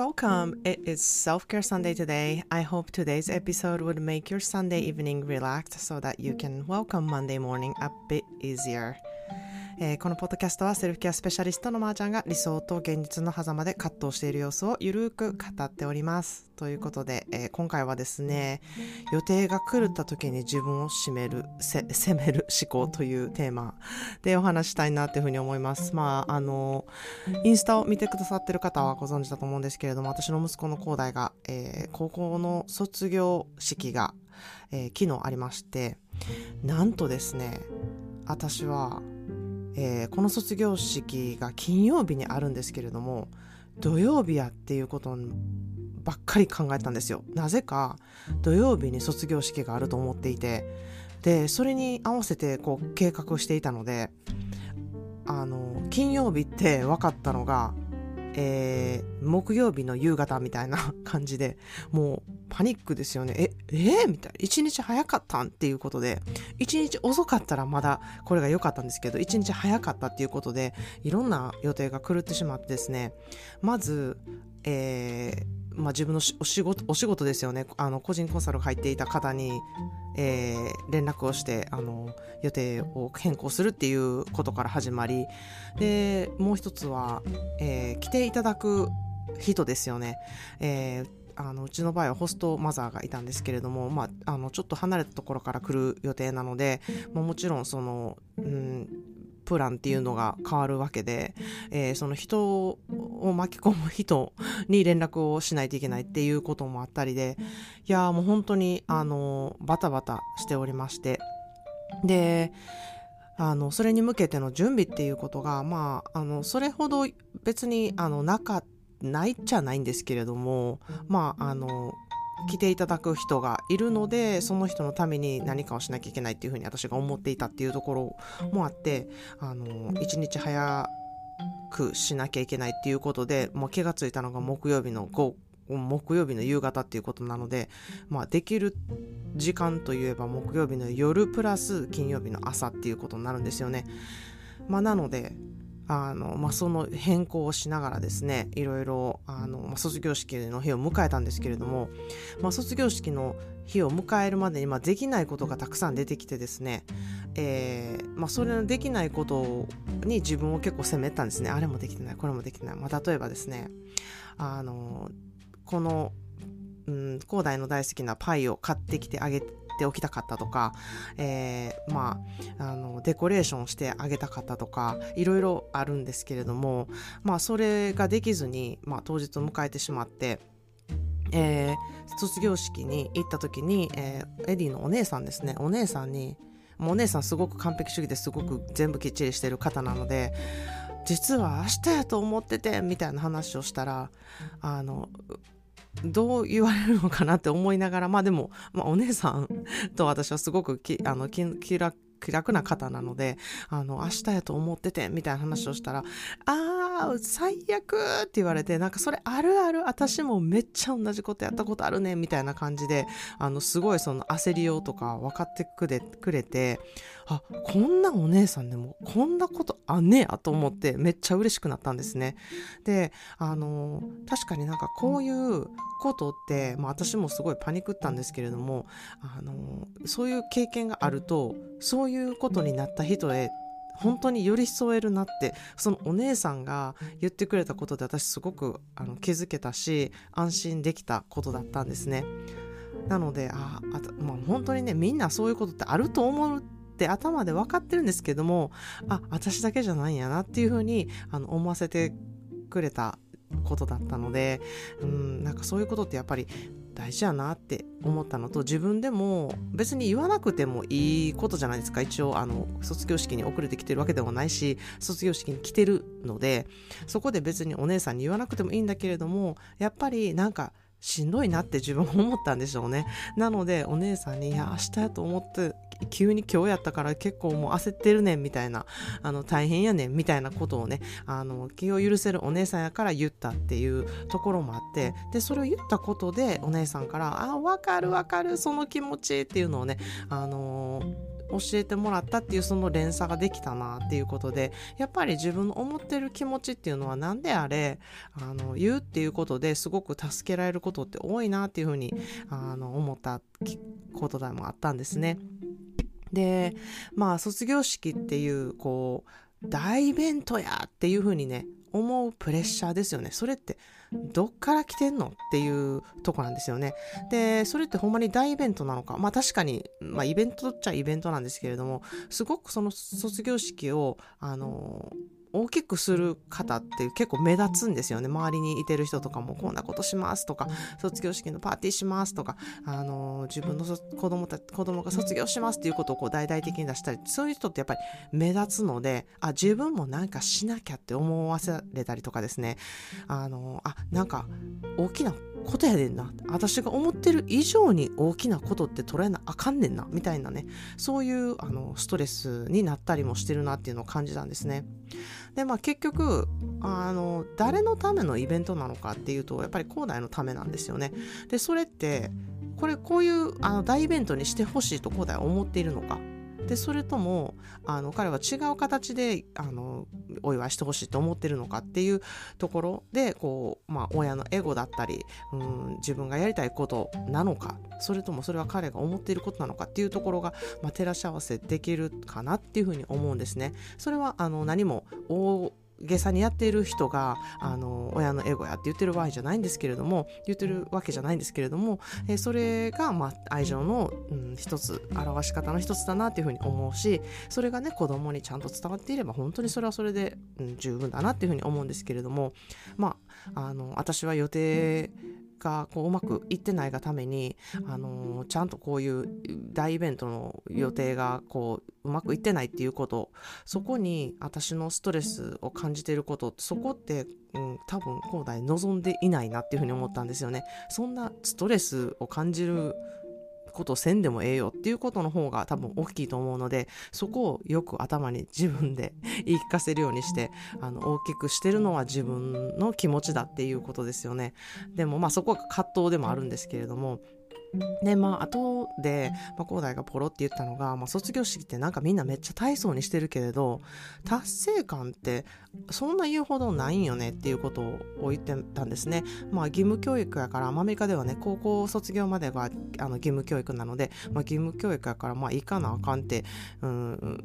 welcome. It is Self Care Sunday today. I hope today's episode would make your Sunday evening relaxed so that you can welcome Monday morning a bit easier. えー、このポッドキャストはセルフケアスペシャリストのまーちゃんが理想と現実の狭間で葛藤している様子をゆるく語っております。ということで、えー、今回はですね、予定が狂った時に自分を責める、責める思考というテーマでお話したいなというふうに思います。まあ、あの、インスタを見てくださってる方はご存知だと思うんですけれども、私の息子の広大が、えー、高校の卒業式が、えー、昨日ありまして、なんとですね、私はえー、この卒業式が金曜日にあるんですけれども土曜日やっていうことばっかり考えたんですよ。なぜか土曜日に卒業式があると思っていてでそれに合わせてこう計画していたのであの金曜日って分かったのがえー、木曜日の夕方みたいな感じで、もうパニックですよね。え、えー、みたいな。1日早かったんっていうことで、1日遅かったらまだこれが良かったんですけど、1日早かったっていうことで、いろんな予定が狂ってしまってですね、まず、えー、まあ、自分のお仕事お仕事ですよねあの個人コンサルが入っていた方に、えー、連絡をしてあの予定を変更するっていうことから始まりでもう一つは、えー、来ていただく人ですよね。えーあのうちの場合はホストマザーがいたんですけれども、まあ、あのちょっと離れたところから来る予定なので、まあ、もちろんその、うん、プランっていうのが変わるわけで、えー、その人を巻き込む人に連絡をしないといけないっていうこともあったりで、いやもう本当に、あの、バタバタしておりまして、で、あの、それに向けての準備っていうことが、まあ、あの、それほど別に、あの、なか、ないっちゃないんですけれども、まあ、あの、来ていただく人がいるのでその人のために何かをしなきゃいけないっていうふうに私が思っていたっていうところもあってあの一日早くしなきゃいけないっていうことで、まあ、気がついたのが木曜日の午木曜日の夕方っていうことなので、まあ、できる時間といえば木曜日の夜プラス金曜日の朝っていうことになるんですよね。まあ、なのであの、まあ、その変更をしながらですねいろいろあの、まあ、卒業式の日を迎えたんですけれども、まあ、卒業式の日を迎えるまでに、まあ、できないことがたくさん出てきてですね、えーまあ、それのできないことに自分を結構責めたんですね。あれもできてないこれもできてない、まあ、例えばですねあのこのうん、広大の大好きなパイを買ってきてあげておきたかったとか、えー、まあ、あの、デコレーションしてあげたかったとか、いろいろあるんですけれども、まあ、それができずに、まあ、当日を迎えてしまって、えー、卒業式に行った時に、えー、エディのお姉さんですね、お姉さんに、もうお姉さんすごく完璧主義ですごく全部きっちりしてる方なので、実は明日やと思っててみたいな話をしたらあのどう言われるのかなって思いながら、まあでも、まあお姉さんと私はすごくき、あの、気楽、気楽な方なので、あの、明日やと思ってて、みたいな話をしたら、あー、最悪って言われて、なんかそれあるある、私もめっちゃ同じことやったことあるね、みたいな感じで、あの、すごいその焦りようとか分かってくれ、くれて、あ、こんなお姉さんでも、こんなことあんねやと思って、めっちゃ嬉しくなったんですね。で、あの、確かになんかこういうことって、まあ私もすごいパニクったんですけれども、あの、そういう経験があると、そういうことになった人へ本当に寄り添えるなってそのお姉さんが言ってくれたことで私すごくあの気づけたし安心できたことだったんですねなのでああ、まあ、本当にねみんなそういうことってあると思うって頭で分かってるんですけどもあ私だけじゃないんやなっていうふうにあの思わせてくれたことだったのでうんなんかそういうことってやっぱり大事やなって思ったのと自分でも別に言わなくてもいいことじゃないですか一応あの卒業式に遅れてきてるわけではないし卒業式に来てるのでそこで別にお姉さんに言わなくてもいいんだけれどもやっぱりなんかしんどいなって自分も思ったんでしょうね。なのでお姉さんに、いや、明日やと思って急に今日やったから結構もう焦ってるねんみたいな、あの、大変やねんみたいなことをね、あの、気を許せるお姉さんやから言ったっていうところもあって、で、それを言ったことでお姉さんから、あ、わかるわかる、その気持ちっていうのをね、あの教えてもらったっていうその連鎖ができたなっていうことでやっぱり自分の思ってる気持ちっていうのは何であれあの言うっていうことですごく助けられることって多いなっていうふうにあの思ったことでもあったんですね。でまあ卒業式っていうこう大イベントやっていうふうにね思うプレッシャーですよね。それってどっから来てんのっていうとこなんですよね。で、それってほんまに大イベントなのか。まあ確かに、まあイベントっちゃイベントなんですけれども、すごくその卒業式を、あの大きくする方って結構目立つんですよね。周りにいてる人とかもこんなことしますとか卒業式のパーティーしますとか、あの自分の子供た子供が卒業しますっていうことをこう大々的に出したりそういう人ってやっぱり目立つのであ自分もなんかしなきゃって思わせれたりとかですね。あのあなんか大きなことやでんな。私が思ってる以上に大きなことって捉えなあかんねんな。みたいなね。そういうあのストレスになったりもしてるなっていうのを感じたんですね。でまあ結局あの誰のためのイベントなのかっていうとやっぱり広大のためなんですよね。でそれってこれこういうあの大イベントにしてほしいと広大は思っているのか。でそれともあの彼は違う形であのお祝いしてほしいと思ってるのかっていうところでこう、まあ、親のエゴだったりうん自分がやりたいことなのかそれともそれは彼が思っていることなのかっていうところが、まあ、照らし合わせできるかなっていうふうに思うんですね。それはあの何も下さにやっている人があの親のエゴやって言ってる場合じゃないんですけれども言ってるわけじゃないんですけれども、えそれが、まあ、愛情の、うん、一つ表し方の一つだなっていうふうに思うしそれがね子供にちゃんと伝わっていれば本当にそれはそれで、うん、十分だなっていうふうに思うんですけれどもまああの私は予定がこううまくいってないがために、あのー、ちゃんとこういう大イベントの予定がこううまくいってないっていうことそこに私のストレスを感じていることそこって、うん、多分恒大望んでいないなっていうふうに思ったんですよね。そんなストレスを感じることせんでもええよっていうことの方が多分大きいと思うのでそこをよく頭に自分で 言い聞かせるようにしてあの大きくしてるのは自分の気持ちだっていうことですよね。でもまあそこは葛藤でもあるんですけれどもで、まあ、後で、まあ、広大がポロって言ったのが、まあ、卒業式ってなんかみんなめっちゃ大層にしてるけれど、達成感ってそんな言うほどないんよねっていうことを言ってたんですね。まあ、義務教育やから、アメリカではね、高校卒業までがあの義務教育なので、まあ、義務教育やから、まあ、行かなあかんって、うん、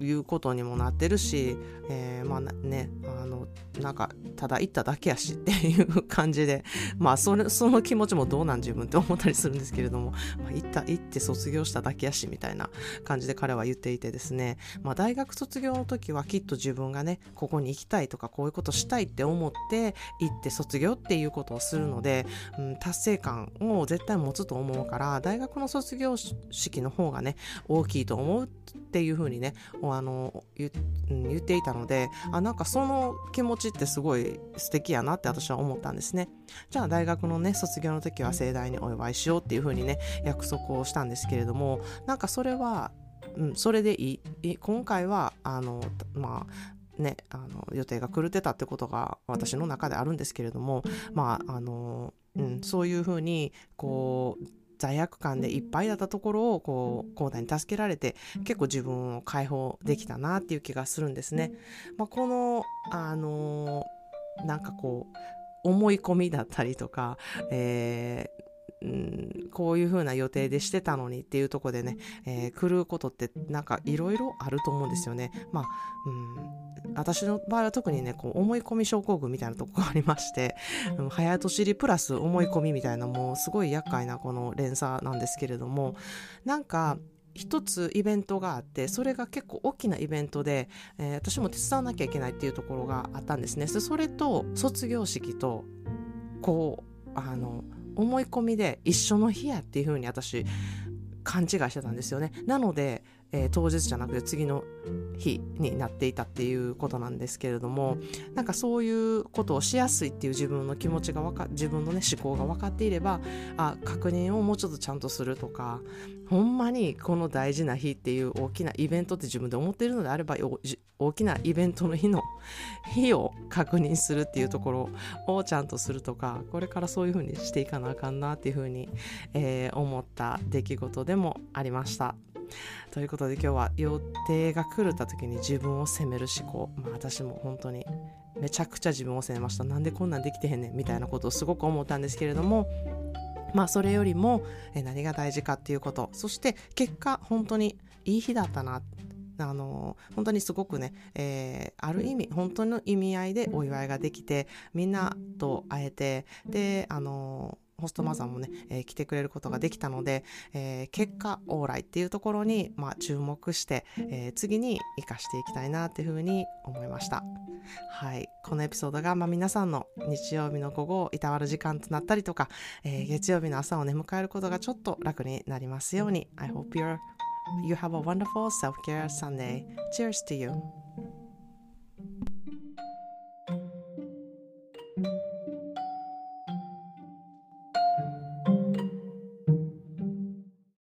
いうことにもなってるし、えー、まあね、あの、なんか、ただ行っただけやしっていう感じで、まあ、それ、その気持ちもどうなん自分って思ったりするんですけれども、まあ、行った、行って卒業しただけやしみたいな感じで彼は言っていてですね、まあ、大学卒業の時はきっと自分がね、ここに行きたいとか、こういうことしたいって思って行って卒業っていうことをするので、うん、達成感を絶対持つと思うから、大学の卒業式の方がね、大きいと思うっていうふうにね、あの言言っていたのであなんかその気持ちってすごい素敵やなって私は思ったんですね。じゃあ大学のね卒業の時は盛大にお祝いしようっていうふうにね約束をしたんですけれどもなんかそれは、うん、それでいい今回はあのまあね、あの予定が狂ってたってことが私の中であるんですけれども、まああのうん、そういうふうにこう罪悪感でいっぱいだったところをこう広大に助けられて結構自分を解放できたなっていう気がするんですね。まあ、このあのー、なんかこう思い込みだったりとか、えー、こういう風な予定でしてたのにっていうとこでね、えー、狂うことってなんかいろいろあると思うんですよね。まあ、うん、私の場合は特にね、こう思い込み症候群みたいなとこがありまして、うん、早とちりプラス思い込みみたいなもうすごい厄介なこの連鎖なんですけれども、なんか一つイベントがあってそれが結構大きなイベントで、えー、私も手伝わなきゃいけないっていうところがあったんですね。それと卒業式とこうあの思い込みで一緒の日やっていう風に私勘違いしてたんですよね。なので、えー、当日じゃなくて次の日になっていたっていうことなんですけれどもなんかそういうことをしやすいっていう自分の気持ちがわか自分のね思考が分かっていればあ確認をもうちょっとちゃんとするとかほんまにこの大事な日っていう大きなイベントって自分で思っているのであれば大きなイベントの日の 日を確認するっていうところをちゃんとするとかこれからそういうふうにしていかなあかんなっていうふうに、えー、思った出来事でもありました。ということで今日は予定が狂った時に自分を責める思考、まあ、私も本当にめちゃくちゃ自分を責めました。なんでこんなんできてへんねんみたいなことをすごく思ったんですけれどもまあそれよりも何が大事かっていうこと。そして結果本当にいい日だったな。あの本当にすごくね、えー、ある意味本当の意味合いでお祝いができてみんなと会えてであのホストマザーもね、えー、来てくれることができたので、えー、結果往来っていうところに、まあ、注目して、えー、次に生かしていきたいなっていうふうに思いました。はい。このエピソードが、まあ、皆さんの日曜日の午後をいたわる時間となったりとか、えー、月曜日の朝をね、迎えることがちょっと楽になりますように。I hope you're, you have a wonderful self-care Sunday. Cheers to you.